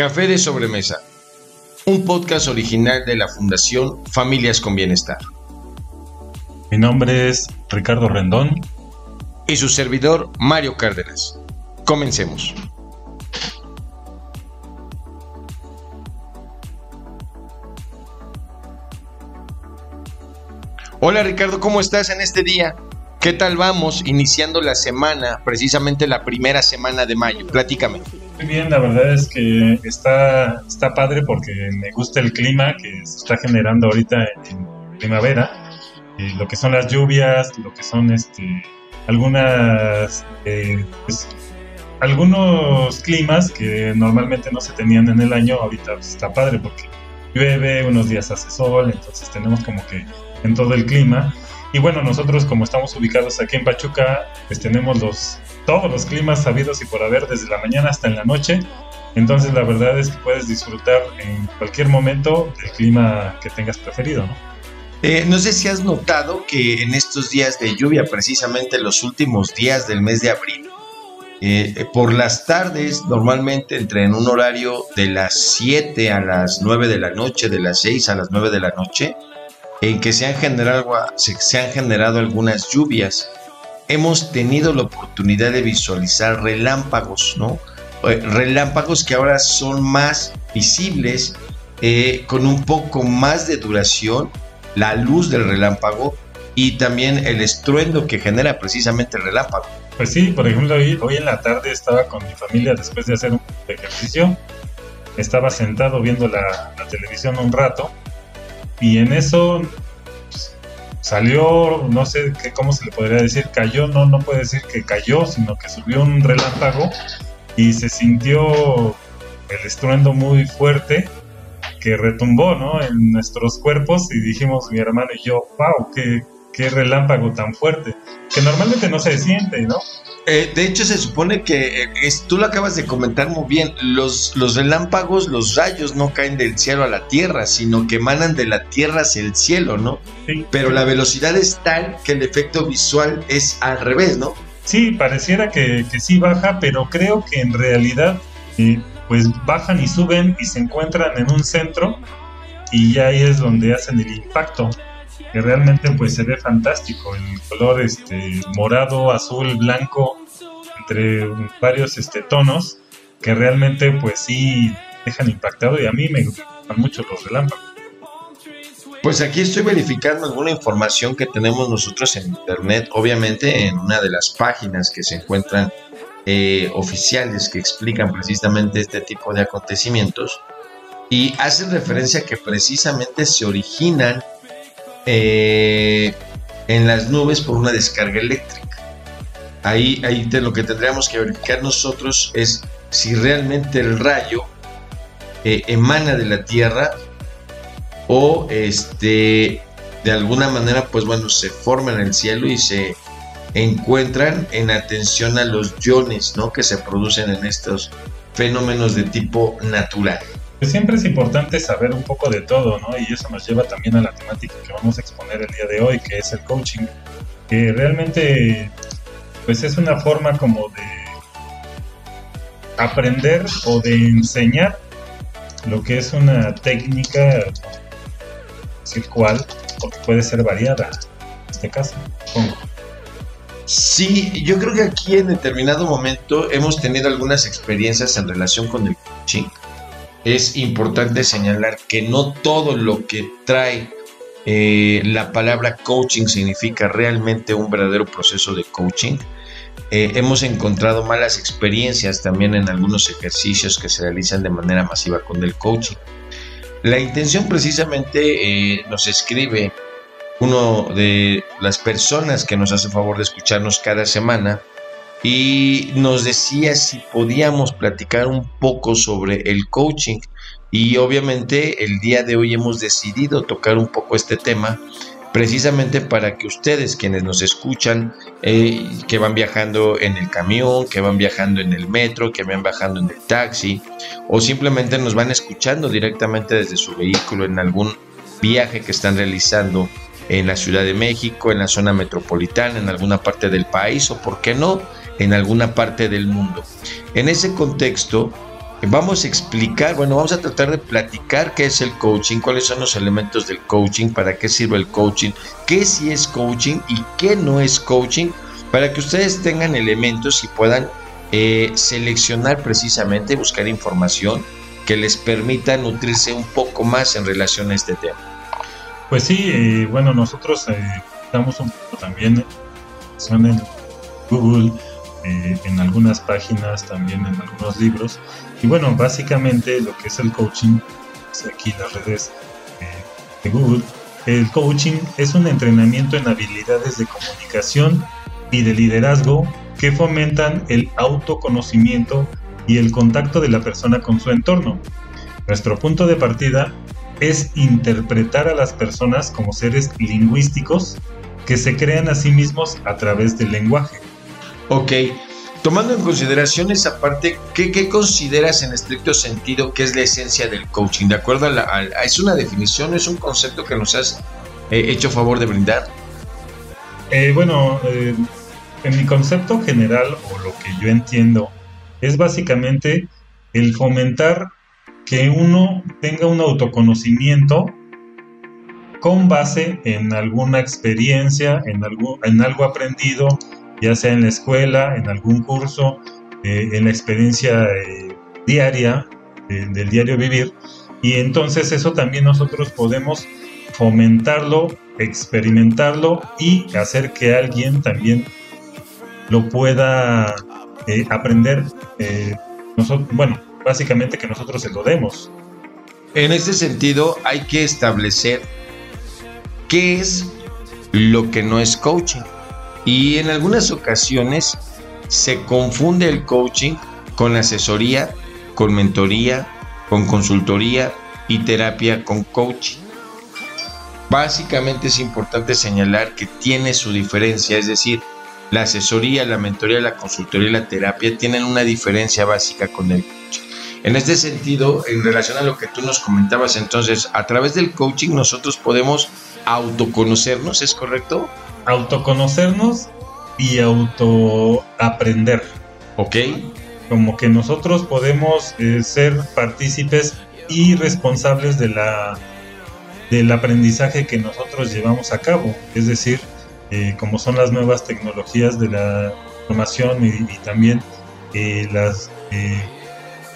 Café de Sobremesa, un podcast original de la Fundación Familias con Bienestar. Mi nombre es Ricardo Rendón. Y su servidor, Mario Cárdenas. Comencemos. Hola Ricardo, ¿cómo estás en este día? ¿Qué tal vamos iniciando la semana, precisamente la primera semana de mayo? Platícame. Muy bien, la verdad es que está, está padre porque me gusta el clima que se está generando ahorita en primavera. Eh, lo que son las lluvias, lo que son este, algunas, eh, pues, algunos climas que normalmente no se tenían en el año, ahorita está padre porque llueve, unos días hace sol, entonces tenemos como que en todo el clima. Y bueno, nosotros como estamos ubicados aquí en Pachuca, pues tenemos los, todos los climas sabidos y por haber desde la mañana hasta en la noche. Entonces la verdad es que puedes disfrutar en cualquier momento del clima que tengas preferido, ¿no? Eh, no sé si has notado que en estos días de lluvia, precisamente los últimos días del mes de abril, eh, por las tardes, normalmente entre en un horario de las 7 a las 9 de la noche, de las 6 a las 9 de la noche, en que se han generado, se han generado algunas lluvias. Hemos tenido la oportunidad de visualizar relámpagos, ¿no? Eh, relámpagos que ahora son más visibles, eh, con un poco más de duración, la luz del relámpago y también el estruendo que genera precisamente el relámpago. Pues sí, por ejemplo, hoy, hoy en la tarde estaba con mi familia después de hacer un ejercicio, estaba sentado viendo la, la televisión un rato y en eso pues, salió, no sé qué, cómo se le podría decir, cayó, no, no puede decir que cayó, sino que subió un relámpago y se sintió el estruendo muy fuerte que retumbó ¿no? en nuestros cuerpos y dijimos mi hermano y yo, wow, qué, qué relámpago tan fuerte, que normalmente no se siente, ¿no? Eh, de hecho, se supone que eh, es, tú lo acabas de comentar muy bien. Los, los relámpagos, los rayos no caen del cielo a la tierra, sino que emanan de la tierra hacia el cielo, ¿no? Sí. Pero la velocidad es tal que el efecto visual es al revés, ¿no? Sí, pareciera que, que sí baja, pero creo que en realidad, eh, pues bajan y suben y se encuentran en un centro y ya ahí es donde hacen el impacto que realmente pues se ve fantástico. El color este morado azul blanco entre varios este tonos que realmente pues sí dejan impactado y a mí me gustan mucho los relámpagos. Pues aquí estoy verificando alguna información que tenemos nosotros en internet obviamente en una de las páginas que se encuentran eh, oficiales que explican precisamente este tipo de acontecimientos y hacen referencia que precisamente se originan eh, en las nubes por una descarga eléctrica. Ahí, ahí lo que tendríamos que verificar nosotros es si realmente el rayo eh, emana de la Tierra o este de alguna manera pues bueno se forma en el cielo y se encuentran en atención a los iones ¿no? que se producen en estos fenómenos de tipo natural. Pues siempre es importante saber un poco de todo, ¿no? Y eso nos lleva también a la temática que vamos a exponer el día de hoy, que es el coaching, que realmente pues es una forma como de aprender o de enseñar lo que es una técnica, decir cuál, porque puede ser variada en este caso, Sí, yo creo que aquí en determinado momento hemos tenido algunas experiencias en relación con el coaching es importante señalar que no todo lo que trae eh, la palabra coaching significa realmente un verdadero proceso de coaching. Eh, hemos encontrado malas experiencias también en algunos ejercicios que se realizan de manera masiva con el coaching. La intención precisamente eh, nos escribe uno de las personas que nos hace favor de escucharnos cada semana y nos decía si podíamos platicar un poco sobre el coaching. Y obviamente el día de hoy hemos decidido tocar un poco este tema precisamente para que ustedes quienes nos escuchan, eh, que van viajando en el camión, que van viajando en el metro, que van viajando en el taxi, o simplemente nos van escuchando directamente desde su vehículo en algún viaje que están realizando en la Ciudad de México, en la zona metropolitana, en alguna parte del país, o por qué no, en alguna parte del mundo. En ese contexto, vamos a explicar, bueno, vamos a tratar de platicar qué es el coaching, cuáles son los elementos del coaching, para qué sirve el coaching, qué sí es coaching y qué no es coaching, para que ustedes tengan elementos y puedan eh, seleccionar precisamente, buscar información que les permita nutrirse un poco más en relación a este tema. Pues sí, eh, bueno, nosotros eh, damos un poco también en Google, en algunas páginas, también en algunos libros, y bueno, básicamente lo que es el coaching, aquí las redes de Google, el coaching es un entrenamiento en habilidades de comunicación y de liderazgo que fomentan el autoconocimiento y el contacto de la persona con su entorno. Nuestro punto de partida es interpretar a las personas como seres lingüísticos que se crean a sí mismos a través del lenguaje. Ok, tomando en consideración esa parte, ¿qué, consideras en estricto sentido que es la esencia del coaching? ¿De acuerdo a, la, ¿Es una definición, es un concepto que nos has eh, hecho favor de brindar? Eh, bueno, eh, en mi concepto general o lo que yo entiendo es básicamente el fomentar que uno tenga un autoconocimiento con base en alguna experiencia, en algo, en algo aprendido, ya sea en la escuela, en algún curso, eh, en la experiencia eh, diaria del diario vivir. Y entonces eso también nosotros podemos fomentarlo, experimentarlo y hacer que alguien también lo pueda eh, aprender, nosotros, bueno, básicamente que nosotros se lo demos. En ese sentido, hay que establecer qué es lo que no es coaching. Y en algunas ocasiones se confunde el coaching con asesoría, con mentoría, con consultoría y terapia con coaching. Básicamente es importante señalar que tiene su diferencia, es decir, la asesoría, la mentoría, la consultoría y la terapia tienen una diferencia básica con el coaching. En este sentido, en relación a lo que tú nos comentabas, entonces, a través del coaching nosotros podemos autoconocernos, ¿es correcto? Autoconocernos y autoaprender. Ok. Como que nosotros podemos eh, ser partícipes y responsables de la, del aprendizaje que nosotros llevamos a cabo. Es decir, eh, como son las nuevas tecnologías de la información y, también eh, las,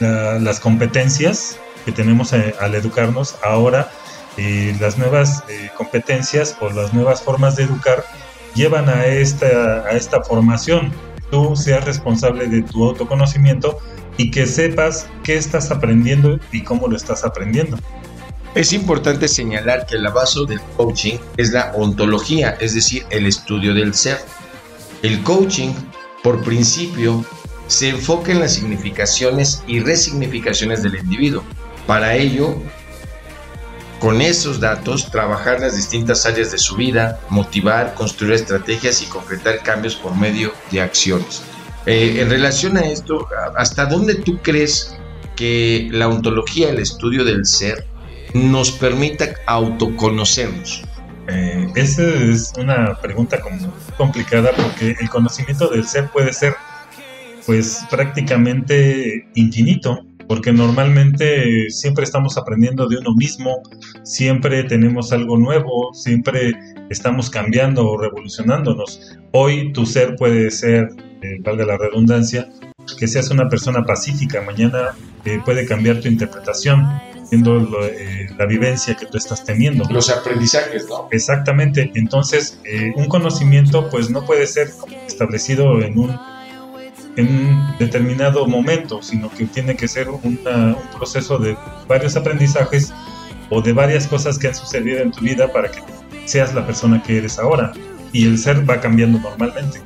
las competencias que tenemos al educarnos ahora, las nuevas competencias o las nuevas formas de educar llevan a esta, a esta formación. Tú seas responsable de tu autoconocimiento y que sepas qué estás aprendiendo y cómo lo estás aprendiendo. Es importante señalar que la base del coaching es la ontología, es decir, el estudio del ser. El coaching, por principio, se enfoca en las significaciones y resignificaciones del individuo. Para ello, con esos datos, trabajar las distintas áreas de su vida, motivar, construir estrategias y concretar cambios por medio de acciones. Eh, en relación a esto, ¿hasta dónde tú crees que la ontología, el estudio del ser, nos permita autoconocernos? Eh, esa es una pregunta complicada porque el conocimiento del ser puede ser pues prácticamente infinito porque normalmente siempre estamos aprendiendo de uno mismo, siempre tenemos algo nuevo, siempre estamos cambiando o revolucionándonos. Hoy tu ser puede ser, eh, valga la redundancia, que seas una persona pacífica, mañana eh, puede cambiar tu interpretación eh, la vivencia que tú estás teniendo. Los aprendizajes, ¿no? Exactamente. Entonces, un conocimiento pues no puede ser establecido en un, en un determinado momento, sino que tiene que ser un proceso de varios aprendizajes o de varias cosas que han sucedido en tu vida para que seas la persona que eres ahora. Y el ser va cambiando normalmente.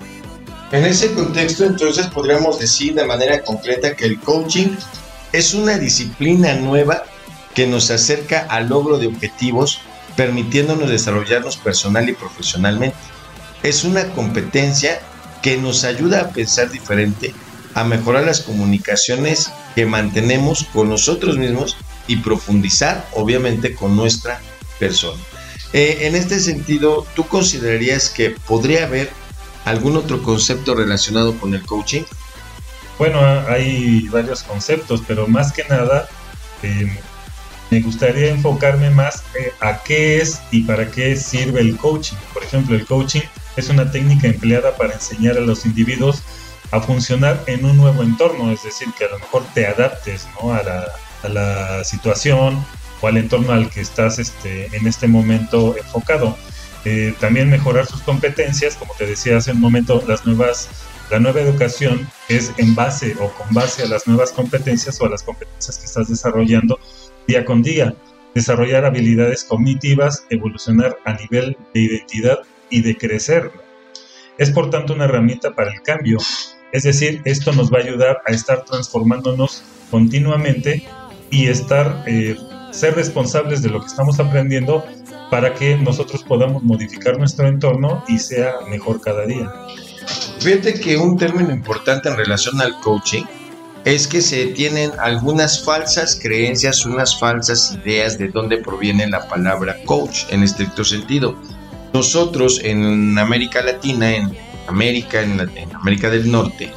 En ese contexto, entonces, podríamos decir de manera concreta que el coaching es una disciplina nueva que nos acerca al logro de objetivos, permitiéndonos desarrollarnos personal y profesionalmente. Es una competencia que nos ayuda a pensar diferente, a mejorar las comunicaciones que mantenemos con nosotros mismos y profundizar, obviamente, con nuestra persona. Eh, en este sentido, ¿tú considerarías que podría haber algún otro concepto relacionado con el coaching? Bueno, hay varios conceptos, pero más que nada eh, me gustaría enfocarme más eh, a qué es y para qué sirve el coaching. Por ejemplo, el coaching es una técnica empleada para enseñar a los individuos a funcionar en un nuevo entorno, es decir, que a lo mejor te adaptes a, la, situación o al entorno al que estás este, en este momento enfocado. Eh, también mejorar sus competencias, como te decía hace un momento, las nuevas la nueva educación es en base o con base a las nuevas competencias o a las competencias que estás desarrollando día con día. Desarrollar habilidades cognitivas, evolucionar a nivel de identidad y de crecer. Es por tanto una herramienta para el cambio. Es decir, esto nos va a ayudar a estar transformándonos continuamente y estar, eh, ser responsables de lo que estamos aprendiendo para que nosotros podamos modificar nuestro entorno y sea mejor cada día. Fíjate que un término importante en relación al coaching es que se tienen algunas falsas creencias, unas falsas ideas de dónde proviene la palabra coach en estricto sentido. Nosotros en América Latina, en América, en, en América del Norte,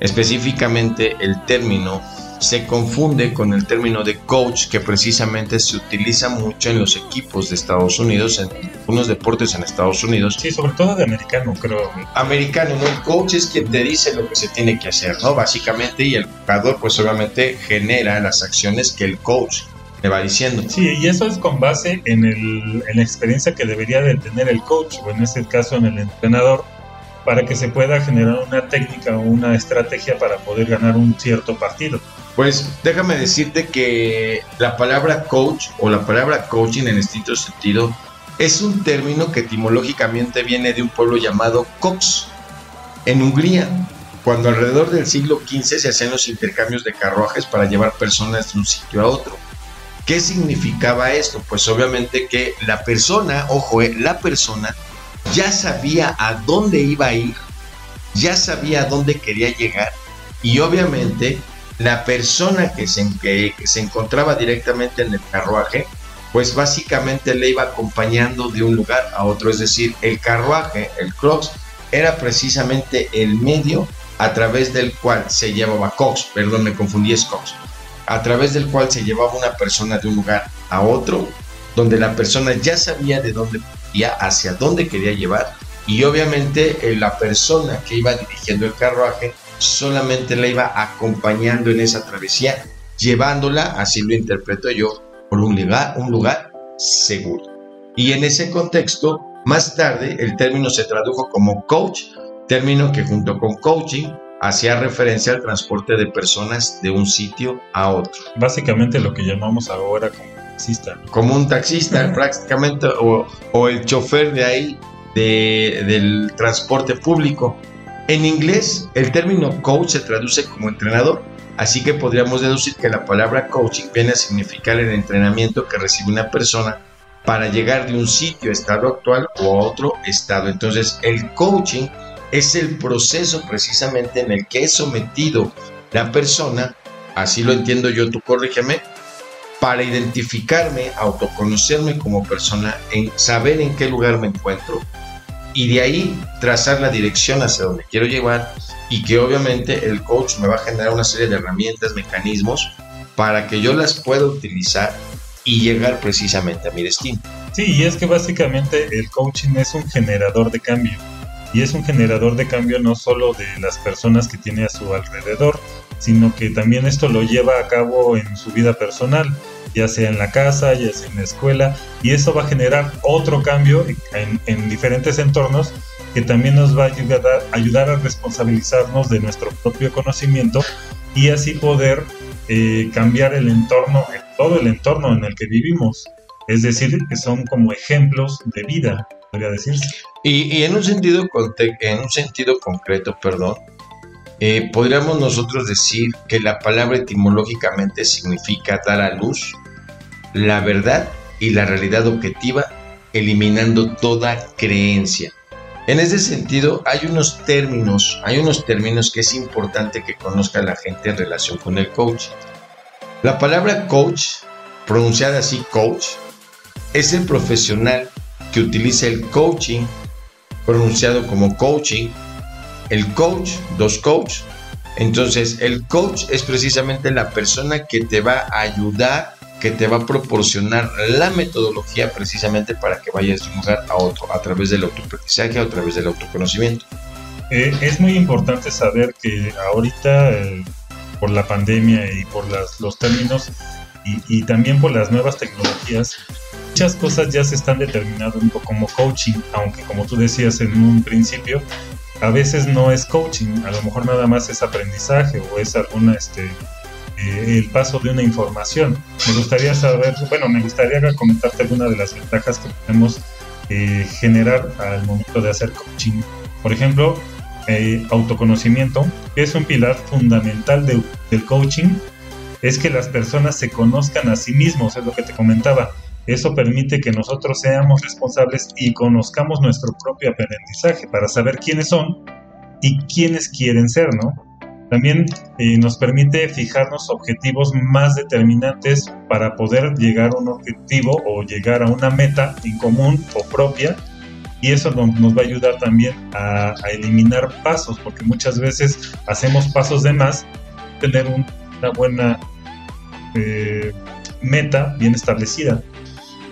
específicamente el término se confunde con el término de coach que precisamente se utiliza mucho en los equipos de Estados Unidos, en algunos deportes en Estados Unidos. Sí, sobre todo de americano, creo. Americano, ¿no? El coach es quien te dice lo que se tiene que hacer, ¿no? Básicamente, y el jugador pues obviamente genera las acciones que el coach le va diciendo. Sí, y eso es con base en, el, en la experiencia que debería de tener el coach, o en este caso en el entrenador, para que se pueda generar una técnica o una estrategia para poder ganar un cierto partido. Pues déjame decirte que la palabra coach o la palabra coaching en estricto sentido es un término que etimológicamente viene de un pueblo llamado Cox, en Hungría, cuando alrededor del siglo XV se hacían los intercambios de carruajes para llevar personas de un sitio a otro. ¿Qué significaba esto? Pues obviamente que la persona, ojo, eh, la persona ya sabía a dónde iba a ir, ya sabía a dónde quería llegar y obviamente la persona que se, que, se encontraba directamente en el carruaje, pues básicamente le iba acompañando de un lugar a otro, es decir, el carruaje, el cross, era precisamente el medio a través del cual se llevaba Cox, perdón, me confundí, es Cox, a través del cual se llevaba una persona de un lugar a otro, donde la persona ya sabía de dónde iba, hacia dónde quería llevar, y obviamente eh, la persona que iba dirigiendo el carruaje solamente la iba acompañando en esa travesía, llevándola, así lo interpreto yo, por un lugar, un lugar seguro. Y en ese contexto, más tarde, el término se tradujo como coach, término que junto con coaching hacía referencia al transporte de personas de un sitio a otro. Básicamente lo que llamamos ahora como taxista. Como un taxista, prácticamente, o, o, el chofer de ahí de, del transporte público. En inglés, el término coach se traduce como entrenador, así que podríamos deducir que la palabra coaching viene a significar el entrenamiento que recibe una persona para llegar de un sitio, estado actual o a otro estado. Entonces, el coaching es el proceso precisamente en el que es sometido la persona, así lo entiendo yo, tú corrígeme, para identificarme, autoconocerme como persona, en saber en qué lugar me encuentro, y de ahí trazar la dirección hacia donde quiero llevar y que obviamente el coach me va a generar una serie de herramientas, mecanismos para que yo las pueda utilizar y llegar precisamente a mi destino. Sí, y es que básicamente el coaching es un generador de cambio. Y es un generador de cambio no solo de las personas que tiene a su alrededor, sino que también esto lo lleva a cabo en su vida personal ya sea en la casa, ya sea en la escuela, y eso va a generar otro cambio en, diferentes entornos que también nos va a ayudar, ayudar, a responsabilizarnos de nuestro propio conocimiento y así poder eh, cambiar el entorno, todo el entorno en el que vivimos. Es decir, que son como ejemplos de vida, podría decirse. Y, en, un sentido, en un sentido concreto, perdón, eh, podríamos nosotros decir que la palabra etimológicamente significa dar a luz la verdad y la realidad objetiva, eliminando toda creencia. En ese sentido, hay unos términos, hay unos términos que es importante que conozca la gente en relación con el coach. La palabra coach, pronunciada así coach, es el profesional que utiliza el coaching, pronunciado como coaching, el coach, dos coach, Entonces, el coach es precisamente la persona que te va a ayudar, que te va a proporcionar la metodología precisamente para que vayas de un lugar a otro, a través del autoaprendizaje, a través del autoconocimiento. Eh, es muy importante saber que ahorita, eh, por la pandemia y por los términos y, también por las nuevas tecnologías, muchas cosas ya se están determinando como coaching, aunque como tú decías en un principio, a veces no es coaching, a lo mejor nada más es aprendizaje o es alguna, este, eh, el paso de una información. Me gustaría saber, bueno, me gustaría comentarte alguna de las ventajas que podemos eh, generar al momento de hacer coaching. Por ejemplo, eh, autoconocimiento, es un pilar fundamental del coaching, es que las personas se conozcan a sí mismos, es lo que te comentaba. Eso permite que nosotros seamos responsables y conozcamos nuestro propio aprendizaje para saber quiénes son y quiénes quieren ser, ¿no? También eh, nos permite fijarnos objetivos más determinantes para poder llegar a un objetivo o llegar a una meta en común o propia y eso nos, va a ayudar también a, eliminar pasos, porque muchas veces hacemos pasos de más, tener una buena eh, meta bien establecida.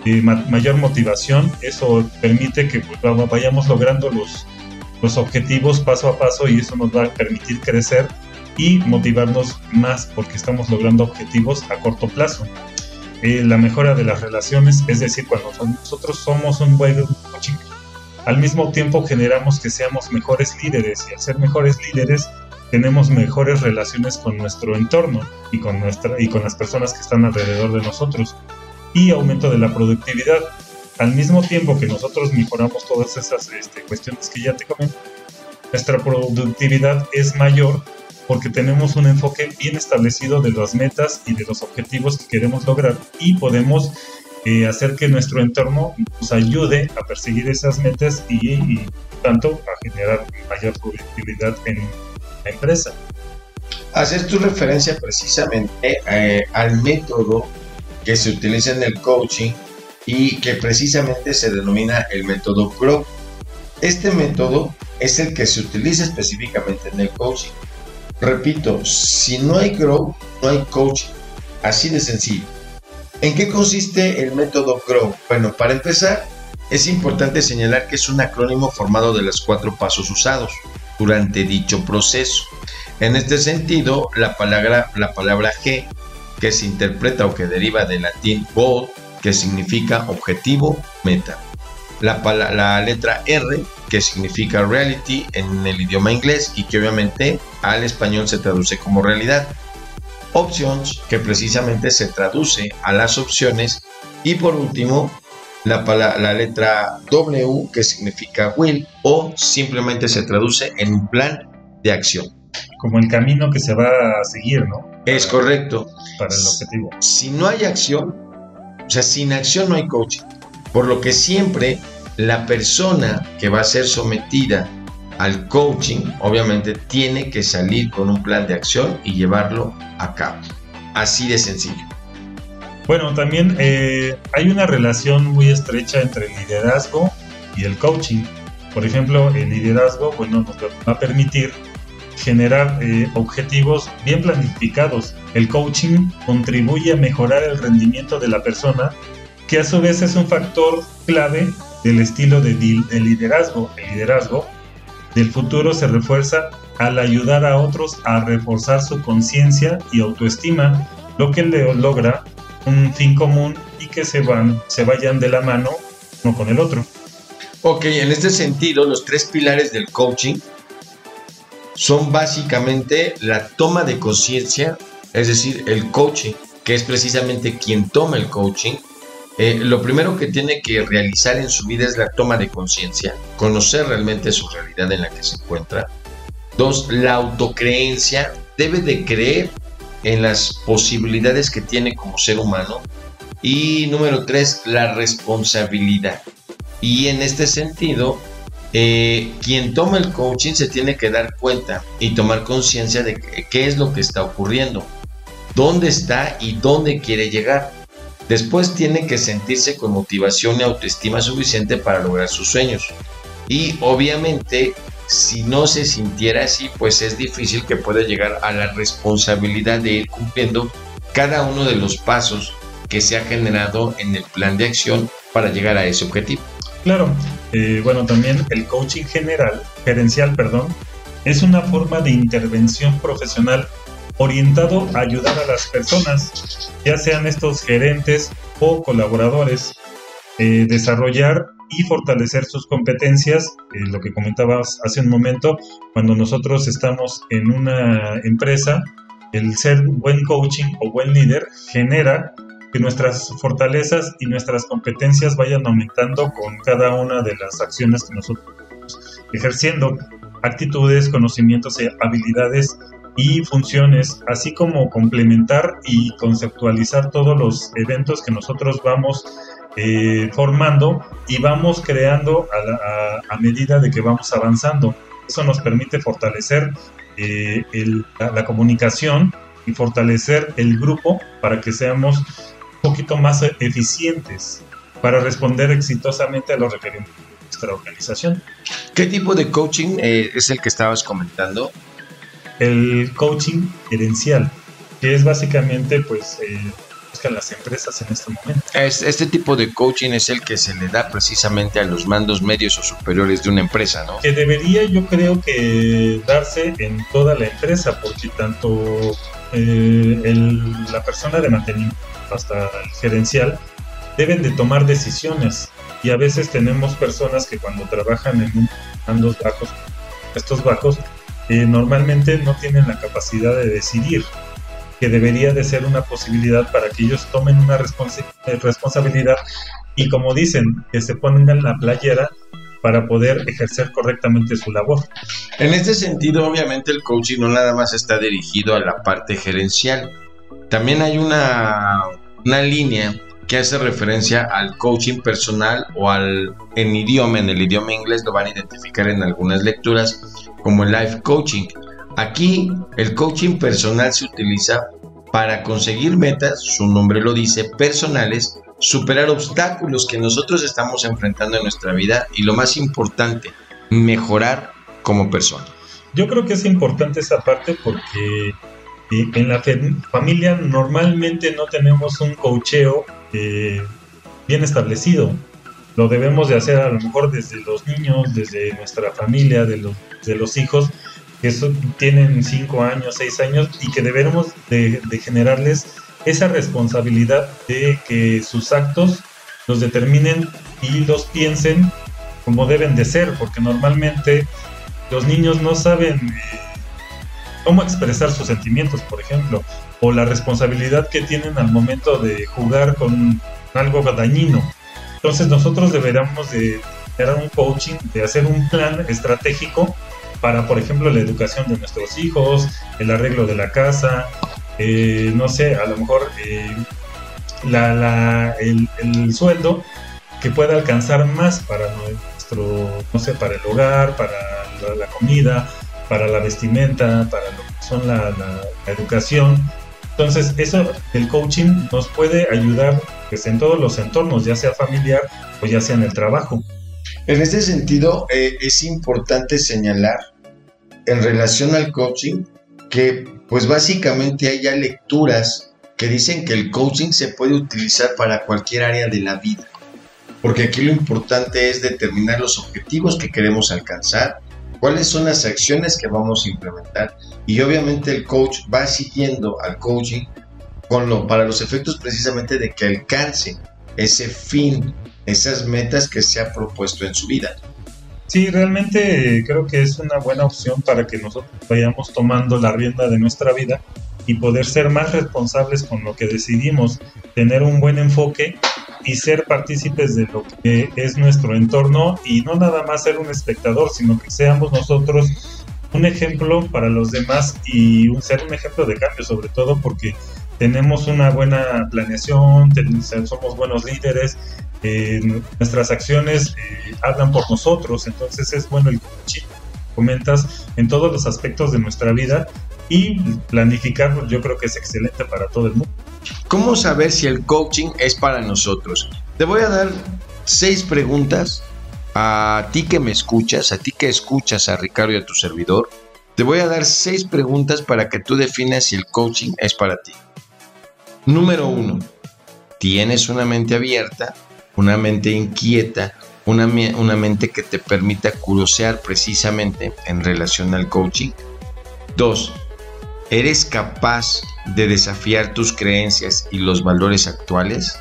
Eh, mayor motivación, eso permite que pues, vayamos logrando los, los objetivos paso a paso y eso nos va a permitir crecer y motivarnos más porque estamos logrando objetivos a corto plazo. Eh, la mejora de las relaciones, es decir, cuando nosotros somos un buen coaching, al mismo tiempo generamos que seamos mejores líderes y al ser mejores líderes tenemos mejores relaciones con nuestro entorno y con, nuestra, y con las personas que están alrededor de nosotros y aumento de la productividad. Al mismo tiempo que nosotros mejoramos todas esas este, cuestiones que ya te comenté, nuestra productividad es mayor porque tenemos un enfoque bien establecido de las metas y de los objetivos que queremos lograr y podemos eh, hacer que nuestro entorno nos ayude a perseguir esas metas y, tanto a generar mayor productividad en la empresa. Hacer tu referencia precisamente eh, al método que se utiliza en el coaching y que precisamente se denomina el método Grow. Este método es el que se utiliza específicamente en el coaching. Repito, si no hay Grow, no hay coaching. Así de sencillo. ¿En qué consiste el método Grow? Bueno, para empezar, es importante señalar que es un acrónimo formado de los cuatro pasos usados durante dicho proceso. En este sentido, la palabra, la palabra G que se interpreta o que deriva del latín goal, que significa objetivo, meta. La, letra R, que significa reality en el idioma inglés y que obviamente al español se traduce como realidad. Options, que precisamente se traduce a las opciones. Y por último, la, la, letra W, que significa will, o simplemente se traduce en un plan de acción. Como el camino que se va a seguir, ¿no? Es correcto. Para el objetivo. Si no hay acción, o sea, sin acción no hay coaching. Por lo que siempre la persona que va a ser sometida al coaching, obviamente, tiene que salir con un plan de acción y llevarlo a cabo. Así de sencillo. Bueno, también eh, hay una relación muy estrecha entre el liderazgo y el coaching. Por ejemplo, el liderazgo, bueno, nos va a permitir generar eh, objetivos bien planificados. El coaching contribuye a mejorar el rendimiento de la persona, que a su vez es un factor clave del estilo de, liderazgo. El liderazgo del futuro se refuerza al ayudar a otros a reforzar su conciencia y autoestima, lo que le logra un fin común y que se, van, se vayan de la mano uno con el otro. Ok, en este sentido, los tres pilares del coaching son básicamente la toma de conciencia, es decir, el coaching, que es precisamente quien toma el coaching. Eh, lo primero que tiene que realizar en su vida es la toma de conciencia, conocer realmente su realidad en la que se encuentra. Dos, la autocreencia, debe de creer en las posibilidades que tiene como ser humano. Y número tres, la responsabilidad. Y en este sentido, eh, quien toma el coaching se tiene que dar cuenta y tomar conciencia de qué es lo que está ocurriendo, dónde está y dónde quiere llegar. Después tiene que sentirse con motivación y autoestima suficiente para lograr sus sueños. Y obviamente si no se sintiera así, pues es difícil que pueda llegar a la responsabilidad de ir cumpliendo cada uno de los pasos que se ha generado en el plan de acción para llegar a ese objetivo. Claro, eh, bueno, también el coaching general, gerencial, perdón, es una forma de intervención profesional orientado a ayudar a las personas, ya sean estos gerentes o colaboradores, eh, desarrollar y fortalecer sus competencias, eh, lo que comentabas hace un momento, cuando nosotros estamos en una empresa, el ser buen coaching o buen líder genera que nuestras fortalezas y nuestras competencias vayan aumentando con cada una de las acciones que nosotros ejerciendo, actitudes, conocimientos, habilidades y funciones, así como complementar y conceptualizar todos los eventos que nosotros vamos eh, formando y vamos creando a, medida de que vamos avanzando. Eso nos permite fortalecer eh, la, comunicación y fortalecer el grupo para que seamos poquito más eficientes para responder exitosamente a los requerimientos de nuestra organización. ¿Qué tipo de coaching eh, es el que estabas comentando? El coaching gerencial, que es básicamente pues buscan las empresas en este momento. Este tipo de coaching es el que se le da precisamente a los mandos medios o superiores de una empresa, ¿no? Que debería yo creo que darse en toda la empresa, porque tanto eh, la persona de mantenimiento hasta el gerencial deben de tomar decisiones. Y a veces tenemos personas que cuando trabajan en mandos bajos, estos bajos, eh, normalmente no tienen la capacidad de decidir que debería de ser una posibilidad para que ellos tomen una eh, responsabilidad. Y como dicen, que se pongan la playera para poder ejercer correctamente su labor. En este sentido, obviamente el coaching no nada más está dirigido a la parte gerencial. También hay una, una línea que hace referencia al coaching personal o al en idioma, en el idioma inglés lo van a identificar en algunas lecturas como el life coaching Aquí el coaching personal se utiliza para conseguir metas, su nombre lo dice, personales, superar obstáculos que nosotros estamos enfrentando en nuestra vida y lo más importante, mejorar como persona. Yo creo que es importante esa parte porque eh, en la familia normalmente no tenemos un coacheo eh, bien establecido. Lo debemos de hacer a lo mejor desde los niños, desde nuestra familia, de los, de los hijos, que tienen 5 años, 6 años y que debemos de, generarles esa responsabilidad de que sus actos los determinen y los piensen como deben de ser, porque normalmente los niños no saben eh, cómo expresar sus sentimientos, por ejemplo, o la responsabilidad que tienen al momento de jugar con algo dañino. Entonces nosotros deberíamos de hacer un coaching, de hacer un plan estratégico para, por ejemplo, la educación de nuestros hijos, el arreglo de la casa, eh, no sé, a lo mejor eh, la, el, sueldo que pueda alcanzar más para nuestro, no sé, para el hogar, para la, comida, para la vestimenta, para lo que son la, la, educación. Entonces, eso, el coaching nos puede ayudar pues, en todos los entornos, ya sea familiar o ya sea en el trabajo. En este sentido, eh, es importante señalar en relación al coaching que pues básicamente hay ya lecturas que dicen que el coaching se puede utilizar para cualquier área de la vida. Porque aquí lo importante es determinar los objetivos que queremos alcanzar, cuáles son las acciones que vamos a implementar y obviamente el coach va siguiendo al coaching con lo, para los efectos precisamente de que alcance ese fin esas metas que se ha propuesto en su vida. Sí, realmente creo que es una buena opción para que nosotros vayamos tomando la rienda de nuestra vida y poder ser más responsables con lo que decidimos, tener un buen enfoque y ser partícipes de lo que es nuestro entorno y no nada más ser un espectador, sino que seamos nosotros un ejemplo para los demás y ser un ejemplo de cambio, sobre todo porque tenemos una buena planeación, somos buenos líderes, eh, nuestras acciones eh, hablan por nosotros, entonces es bueno el coaching, comentas en todos los aspectos de nuestra vida y planificar yo creo que es excelente para todo el mundo. ¿Cómo saber si el coaching es para nosotros? Te voy a dar seis preguntas a ti que me escuchas, a ti que escuchas a Ricardo y a tu servidor, te voy a dar seis preguntas para que tú definas si el coaching es para ti. Número uno, ¿tienes una mente abierta, una mente inquieta, una, mente que te permita curiosear precisamente en relación al coaching? Dos, ¿eres capaz de desafiar tus creencias y los valores actuales?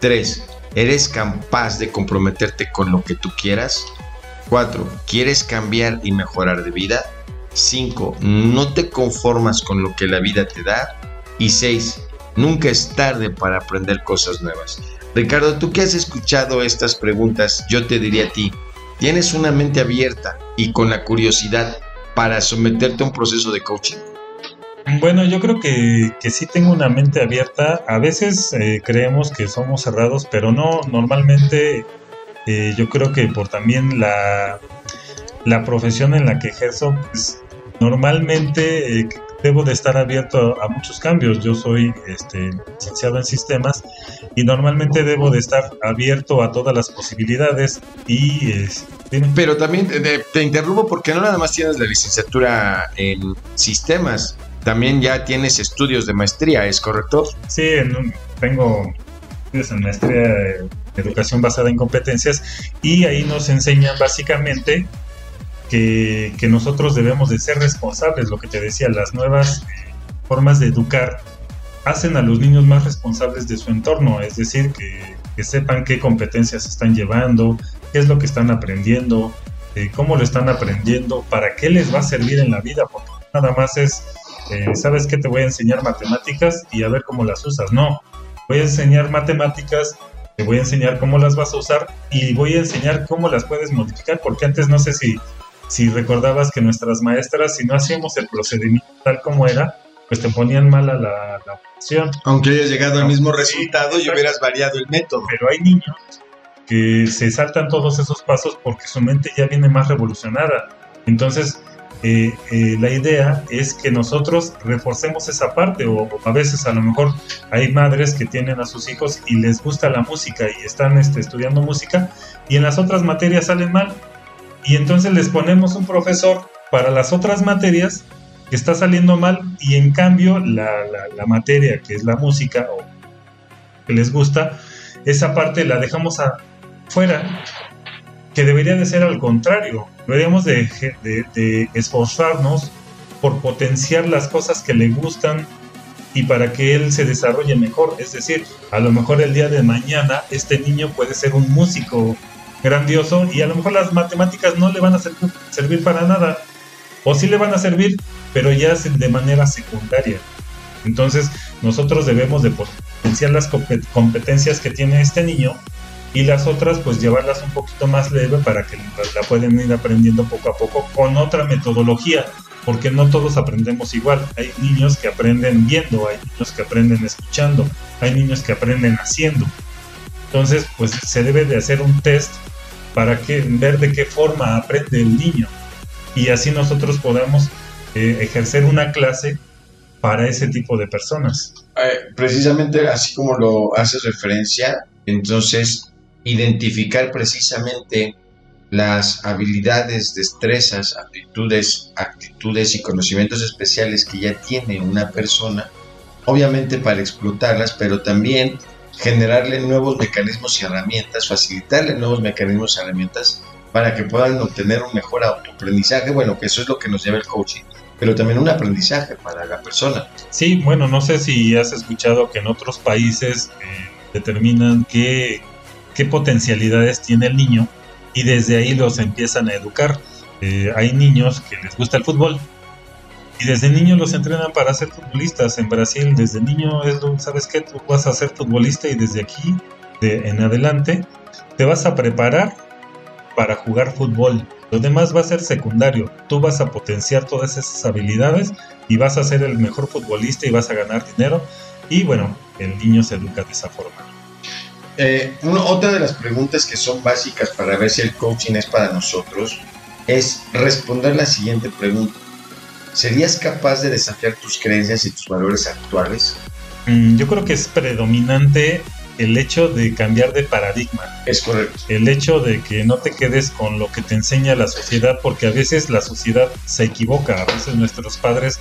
Tres, ¿Eres capaz de comprometerte con lo que tú quieras? 4. ¿Quieres cambiar y mejorar de vida? 5. ¿No te conformas con lo que la vida te da? Y 6. Nunca es tarde para aprender cosas nuevas. Ricardo, tú que has escuchado estas preguntas, yo te diría a ti, ¿tienes una mente abierta y con la curiosidad para someterte a un proceso de coaching? Bueno, yo creo que, que sí tengo una mente abierta. A veces eh, creemos que somos cerrados, pero no, normalmente eh, yo creo que por también la, la profesión en la que ejerzo, pues, normalmente eh, debo de estar abierto a, muchos cambios. Yo soy este, licenciado en sistemas y normalmente debo de estar abierto a todas las posibilidades y... Pero también te, te interrumpo porque no nada más tienes la licenciatura en sistemas, también ya tienes estudios de maestría, ¿es correcto? Sí, tengo estudios en maestría de educación basada en competencias y ahí nos enseñan básicamente que, nosotros debemos de ser responsables, lo que te decía, las nuevas formas de educar hacen a los niños más responsables de su entorno, es decir, que, sepan qué competencias están llevando, qué es lo que están aprendiendo, eh, cómo lo están aprendiendo, para qué les va a servir en la vida, porque nada más es eh, ¿sabes qué? Te voy a enseñar matemáticas y a ver cómo las usas. No, voy a enseñar matemáticas, te voy a enseñar cómo las vas a usar y voy a enseñar cómo las puedes modificar, porque antes no sé si, si recordabas que nuestras maestras, si no hacíamos el procedimiento tal como era, pues te ponían mal a la, la opción. Aunque hayas llegado al mismo resultado y hubieras variado el método. Pero hay niños que se saltan todos esos pasos porque su mente ya viene más revolucionada. Entonces, eh, eh, la idea es que nosotros reforcemos esa parte o, a veces a lo mejor hay madres que tienen a sus hijos y les gusta la música y están este, estudiando música y en las otras materias salen mal y entonces les ponemos un profesor para las otras materias que está saliendo mal y en cambio la, la materia que es la música o que les gusta esa parte la dejamos afuera que debería de ser al contrario. Deberíamos de, esforzarnos por potenciar las cosas que le gustan y para que él se desarrolle mejor. Es decir, a lo mejor el día de mañana este niño puede ser un músico grandioso y a lo mejor las matemáticas no le van a servir para nada. O sí le van a servir, pero ya de manera secundaria. Entonces nosotros debemos de potenciar las competencias que tiene este niño y las otras pues llevarlas un poquito más leve para que la pueden ir aprendiendo poco a poco con otra metodología, porque no todos aprendemos igual. Hay niños que aprenden viendo, hay niños que aprenden escuchando, hay niños que aprenden haciendo. Entonces pues se debe de hacer un test para que, ver de qué forma aprende el niño y así nosotros podamos eh, ejercer una clase para ese tipo de personas. Eh, precisamente así como lo haces referencia, entonces identificar precisamente las habilidades, destrezas, aptitudes, actitudes y conocimientos especiales que ya tiene una persona, obviamente para explotarlas, pero también generarle nuevos mecanismos y herramientas, facilitarle nuevos mecanismos y herramientas para que puedan obtener un mejor autoaprendizaje, bueno, que eso es lo que nos lleva el coaching, pero también un aprendizaje para la persona. Sí, bueno, no sé si has escuchado que en otros países eh, determinan que qué potencialidades tiene el niño y desde ahí los empiezan a educar. Eh, hay niños que les gusta el fútbol y desde niños los entrenan para ser futbolistas. En Brasil, desde niño es lo, ¿sabes qué? Tú vas a ser futbolista y desde aquí de, en adelante te vas a preparar para jugar fútbol. Lo demás va a ser secundario. Tú vas a potenciar todas esas habilidades y vas a ser el mejor futbolista y vas a ganar dinero. Y bueno, el niño se educa de esa forma. Eh, otra de las preguntas que son básicas para ver si el coaching es para nosotros es responder la siguiente pregunta. ¿Serías capaz de desafiar tus creencias y tus valores actuales? Mm, yo creo que es predominante el hecho de cambiar de paradigma. Es correcto. El hecho de que no te quedes con lo que te enseña la sociedad, porque a veces la sociedad se equivoca, a veces nuestros padres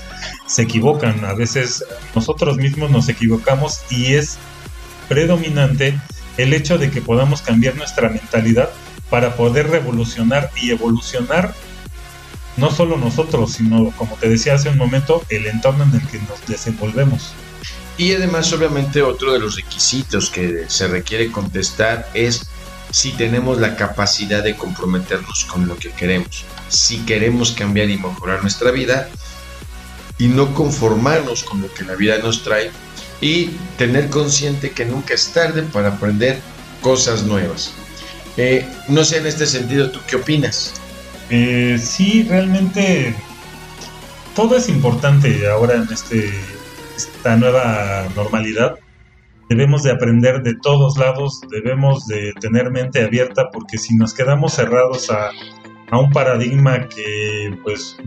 se equivocan, a veces nosotros mismos nos equivocamos y es predominante el hecho de que podamos cambiar nuestra mentalidad para poder revolucionar y evolucionar no solo nosotros, sino como te decía hace un momento, el entorno en el que nos desenvolvemos. Y además, obviamente, otro de los requisitos que se requiere contestar es si tenemos la capacidad de comprometernos con lo que queremos, si queremos cambiar y mejorar nuestra vida y no conformarnos con lo que la vida nos trae y tener consciente que nunca es tarde para aprender cosas nuevas. Eh, no sé en este sentido, ¿tú qué opinas? Eh, sí, realmente todo es importante ahora en este esta nueva normalidad, debemos de aprender de todos lados, debemos de tener mente abierta porque si nos quedamos cerrados a, a un paradigma que pues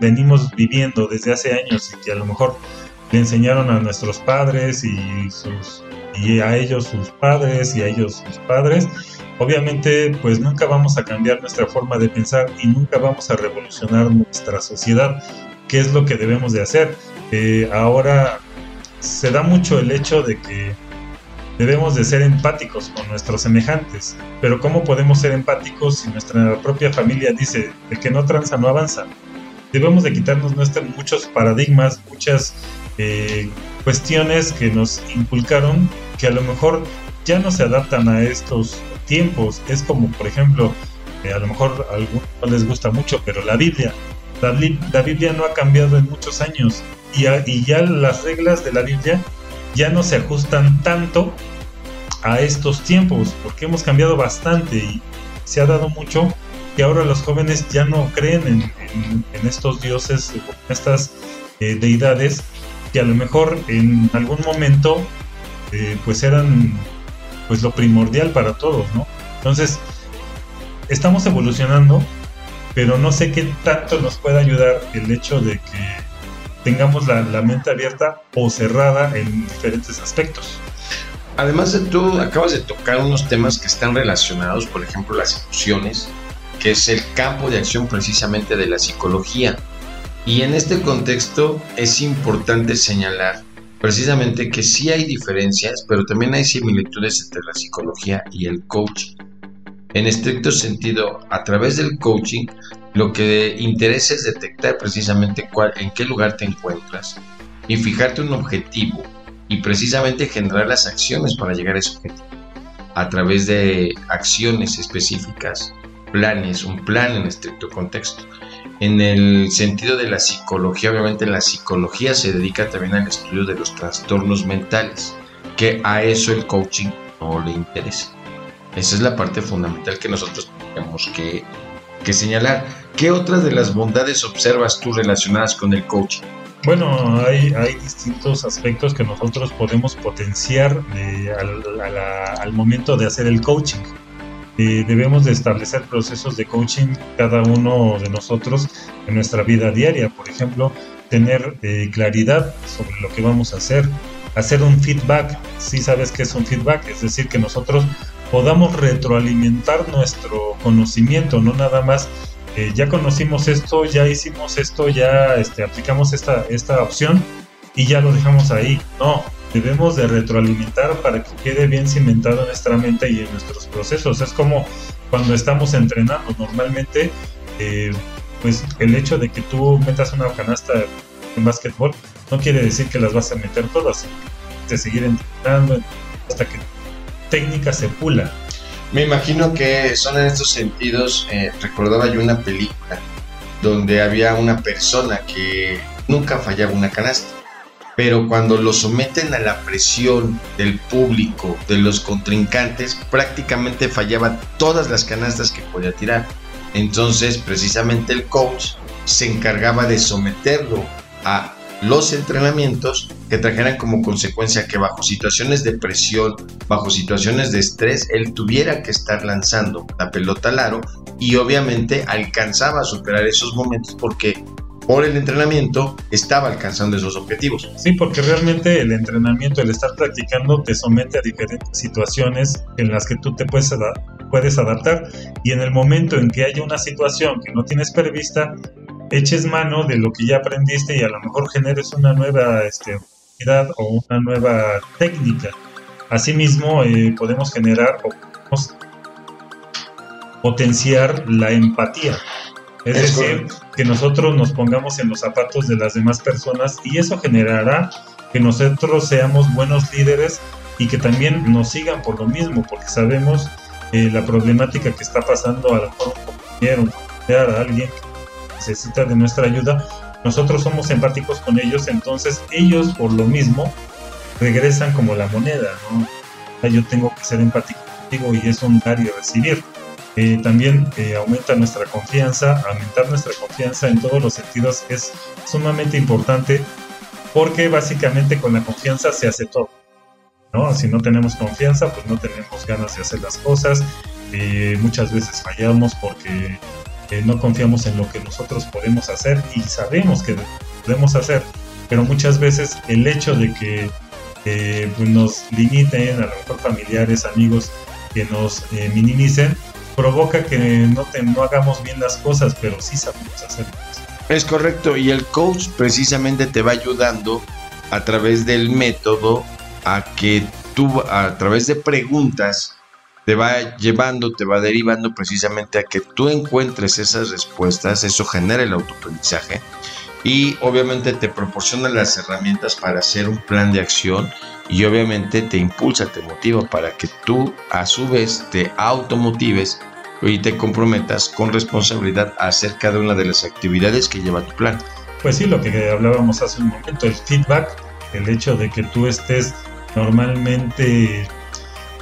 venimos viviendo desde hace años y que a lo mejor le enseñaron a nuestros padres y sus y a ellos sus padres y a ellos sus padres obviamente pues nunca vamos a cambiar nuestra forma de pensar y nunca vamos a revolucionar nuestra sociedad qué es lo que debemos de hacer ahora se da mucho el hecho de que debemos de ser empáticos con nuestros semejantes, pero ¿cómo podemos ser empáticos si nuestra propia familia dice el que no tranza no avanza? Debemos de quitarnos nuestros, muchos paradigmas, muchas eh, cuestiones que nos inculcaron que a lo mejor ya no se adaptan a estos tiempos. Es como, por ejemplo, eh, a lo mejor a algunos no les gusta mucho, pero la Biblia. la Biblia no ha cambiado en muchos años y, ya las reglas de la Biblia ya no se ajustan tanto a estos tiempos, porque hemos cambiado bastante y se ha dado mucho que ahora los jóvenes ya no creen en, estos dioses, en estas eh, deidades que a lo mejor en algún momento eh, pues eran pues lo primordial para todos, ¿no? Entonces, estamos evolucionando, pero no sé qué tanto nos puede ayudar el hecho de que tengamos la, mente abierta o cerrada en diferentes aspectos. Además de tú acabas de tocar unos temas que están relacionados, por ejemplo, las emociones, que es el campo de acción precisamente de la psicología. Y en este contexto es importante señalar precisamente que sí hay diferencias, pero también hay similitudes entre la psicología y el coaching. En estricto sentido, a través del coaching lo que interesa es detectar precisamente cuál, en qué lugar te encuentras y fijarte un objetivo y precisamente generar las acciones para llegar a ese objetivo a través de acciones específicas, planes, un plan en estricto contexto. En el sentido de la psicología, obviamente la psicología se dedica también al estudio de los trastornos mentales, que a eso el coaching no le interesa. Esa es la parte fundamental que nosotros tenemos que que señalar. ¿Qué otras de las bondades observas tú relacionadas con el coaching? Bueno, hay, hay distintos aspectos que nosotros podemos potenciar al, momento de hacer el coaching. Eh, debemos de establecer procesos de coaching cada uno de nosotros en nuestra vida diaria. Por ejemplo, tener eh, claridad sobre lo que vamos a hacer, hacer un feedback. Si sabes qué es un feedback, es decir, que nosotros podamos retroalimentar nuestro conocimiento, no nada más eh, ya conocimos esto, ya hicimos esto, ya este, aplicamos esta, esta opción y ya lo dejamos ahí. No, debemos de retroalimentar para que quede bien cimentado en nuestra mente y en nuestros procesos. Es como cuando estamos entrenando normalmente, eh, pues el hecho de que tú metas una canasta en básquetbol no quiere decir que las vas a meter todas, de seguir entrenando hasta que técnica se pula. Me imagino que son en estos sentidos, eh, recordaba yo una película donde había una persona que nunca fallaba una canasta, pero cuando lo someten a la presión del público, de los contrincantes, prácticamente fallaba todas las canastas que podía tirar. Entonces, precisamente el coach se encargaba de someterlo a los entrenamientos que trajeran como consecuencia que bajo situaciones de presión, bajo situaciones de estrés, él tuviera que estar lanzando la pelota al aro y obviamente alcanzaba a superar esos momentos porque por el entrenamiento estaba alcanzando esos objetivos. Sí, porque realmente el entrenamiento, el estar practicando, te somete a diferentes situaciones en las que tú te puedes, puedes adaptar y en el momento en que haya una situación que no tienes prevista, eches mano de lo que ya aprendiste y a lo mejor generes una nueva este, o una nueva técnica. Asimismo, eh, podemos generar o podemos potenciar la empatía. Es, decir, que nosotros nos pongamos en los zapatos de las demás personas y eso generará que nosotros seamos buenos líderes y que también nos sigan por lo mismo, porque sabemos eh, la problemática que está pasando a lo mejor un compañero, a alguien que necesita de nuestra ayuda. Nosotros somos empáticos con ellos, entonces ellos por lo mismo regresan como la moneda, ¿no? Yo tengo que ser empático contigo y es un dar y recibir. Eh, también eh, aumenta nuestra confianza, aumentar nuestra confianza en todos los sentidos es sumamente importante porque básicamente con la confianza se hace todo. ¿no? Si no tenemos confianza, pues no tenemos ganas de hacer las cosas. Eh, muchas veces fallamos porque no confiamos en lo que nosotros podemos hacer y sabemos que podemos hacer, pero muchas veces el hecho de que pues nos limiten, a lo mejor familiares, amigos, que nos minimicen, provoca que no, te, no hagamos bien las cosas, pero sí sabemos hacerlas. Es correcto, y el coach precisamente te va ayudando a través del método a que tú, a través de preguntas, te va llevando, te va derivando precisamente a que tú encuentres esas respuestas, eso genera el autoaprendizaje y obviamente te proporciona las herramientas para hacer un plan de acción y obviamente te impulsa, te motiva para que tú a su vez te automotives y te comprometas con responsabilidad acerca de una de las actividades que lleva tu plan. Pues sí, lo que hablábamos hace un momento, el feedback, el hecho de que tú estés normalmente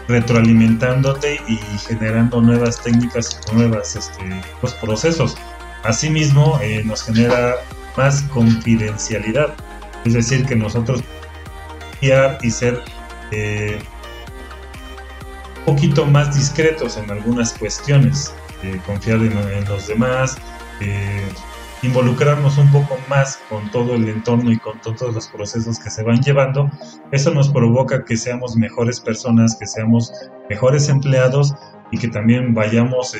retroalimentándote y generando nuevas técnicas y nuevos este, pues, procesos. Asimismo, eh, nos genera más confidencialidad, es decir, que nosotros y ser eh, un poquito más discretos en algunas cuestiones, eh, confiar en, los demás, eh, involucrarnos un poco más con todo el entorno y con todos los procesos que se van llevando, eso nos provoca que seamos mejores personas, que seamos mejores empleados y que también vayamos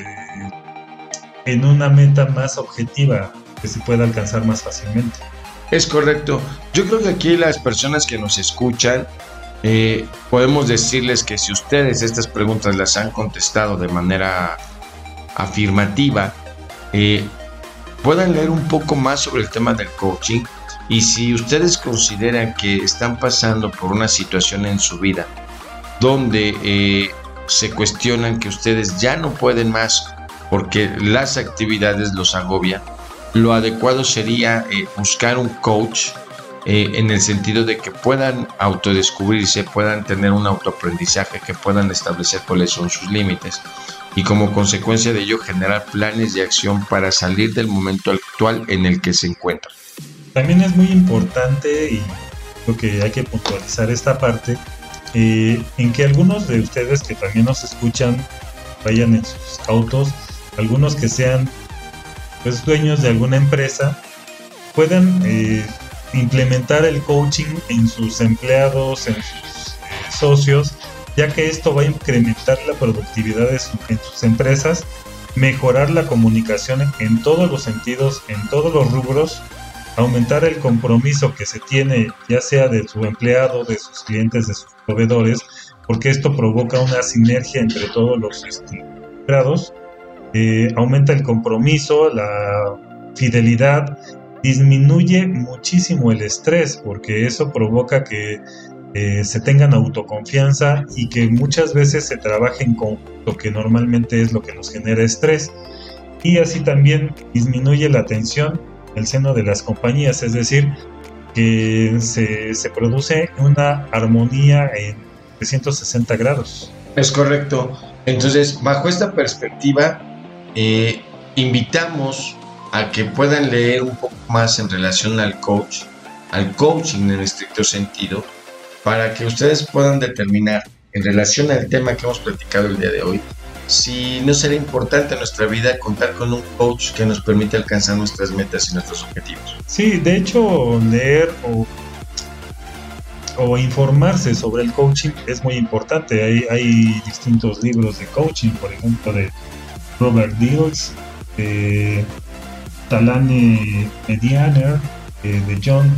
en una meta más objetiva que se pueda alcanzar más fácilmente. Es correcto. Yo creo que aquí las personas que nos escuchan, eh, podemos decirles que si ustedes estas preguntas las han contestado de manera afirmativa, eh, puedan leer un poco más sobre el tema del coaching y si ustedes consideran que están pasando por una situación en su vida donde eh, se cuestionan que ustedes ya no pueden más porque las actividades los agobian, lo adecuado sería eh, buscar un coach eh, en el sentido de que puedan autodescubrirse, puedan tener un autoaprendizaje, que puedan establecer cuáles son sus límites y como consecuencia de ello generar planes de acción para salir del momento actual en el que se encuentran. También es muy importante y creo que hay que puntualizar esta parte eh, en que algunos de ustedes que también nos escuchan vayan en sus autos, algunos que sean pues, dueños de alguna empresa puedan eh, implementar el coaching en sus empleados, en sus eh, socios, ya que esto va a incrementar la productividad de en sus empresas, mejorar la comunicación en todos los sentidos, en todos los rubros, aumentar el compromiso que se tiene, ya sea de su empleado, de sus clientes, de sus proveedores, porque esto provoca una sinergia entre todos los este, empleados eh, aumenta el compromiso, la fidelidad, disminuye muchísimo el estrés porque eso provoca que eh, se tengan autoconfianza y que muchas veces se trabajen con lo que normalmente es lo que nos genera estrés y así también disminuye la tensión en el seno de las compañías, es decir, que se, se produce una armonía en 360 grados. Es correcto. Entonces, bajo esta perspectiva, eh, invitamos a que puedan leer un poco más en relación al coach, al coaching en estricto sentido, para que ustedes puedan determinar en relación al tema que hemos platicado el día de hoy, si no será importante en nuestra vida contar con un coach que nos permite alcanzar nuestras metas y nuestros objetivos. Sí, de hecho, leer o, o informarse sobre el coaching es muy importante. Hay distintos libros de coaching, por ejemplo, de Robert Dills, de Talane Medianer, eh, de John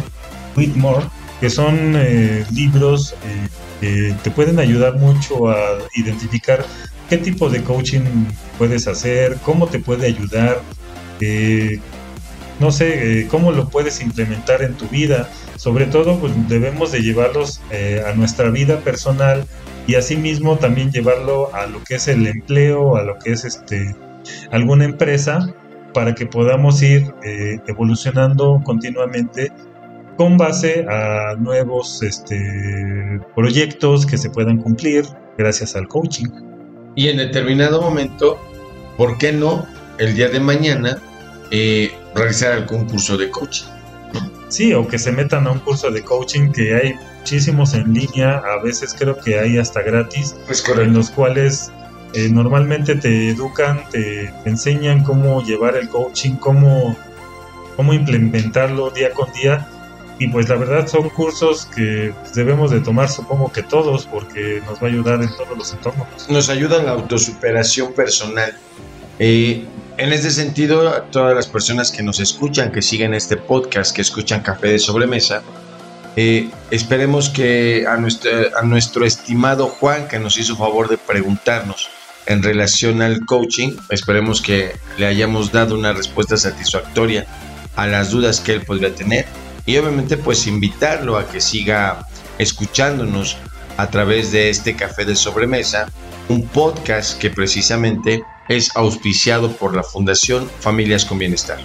Whitmore, que son eh, libros eh, que te pueden ayudar mucho a identificar qué tipo de coaching puedes hacer, cómo te puede ayudar, no sé, cómo lo puedes implementar en tu vida. Sobre todo, pues debemos de llevarlos a nuestra vida personal y asimismo también llevarlo a lo que es el empleo, a lo que es este alguna empresa para que podamos ir eh, evolucionando continuamente con base a nuevos este, proyectos que se puedan cumplir gracias al coaching. Y en determinado momento, ¿por qué no el día de mañana eh, realizar algún curso de coaching? Sí, o que se metan a un curso de coaching que hay muchísimos en línea, a veces creo que hay hasta gratis, en los cuales eh, normalmente te educan, te, enseñan cómo llevar el coaching, cómo, cómo implementarlo día con día. Y pues la verdad son cursos que debemos de tomar supongo que todos porque nos va a ayudar en todos los entornos. Nos ayuda en la autosuperación personal. Eh, en este sentido, a todas las personas que nos escuchan, que siguen este podcast, que escuchan Café de Sobremesa, eh, esperemos que a nuestro, a nuestro estimado Juan, que nos hizo favor de preguntarnos en relación al coaching. Esperemos que le hayamos dado una respuesta satisfactoria a las dudas que él podría tener y obviamente pues invitarlo a que siga escuchándonos a través de este café de sobremesa, un podcast que precisamente es auspiciado por la Fundación Familias con Bienestar.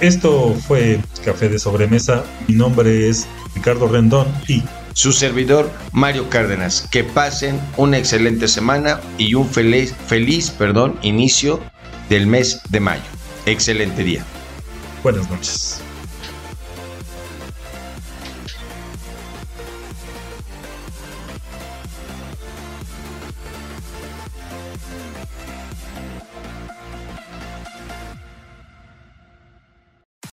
Esto fue Café de Sobremesa. Mi nombre es Ricardo Rendón y su servidor Mario Cárdenas. Que pasen una excelente semana y un feliz, feliz perdón, inicio del mes de mayo. Excelente día. Buenas noches.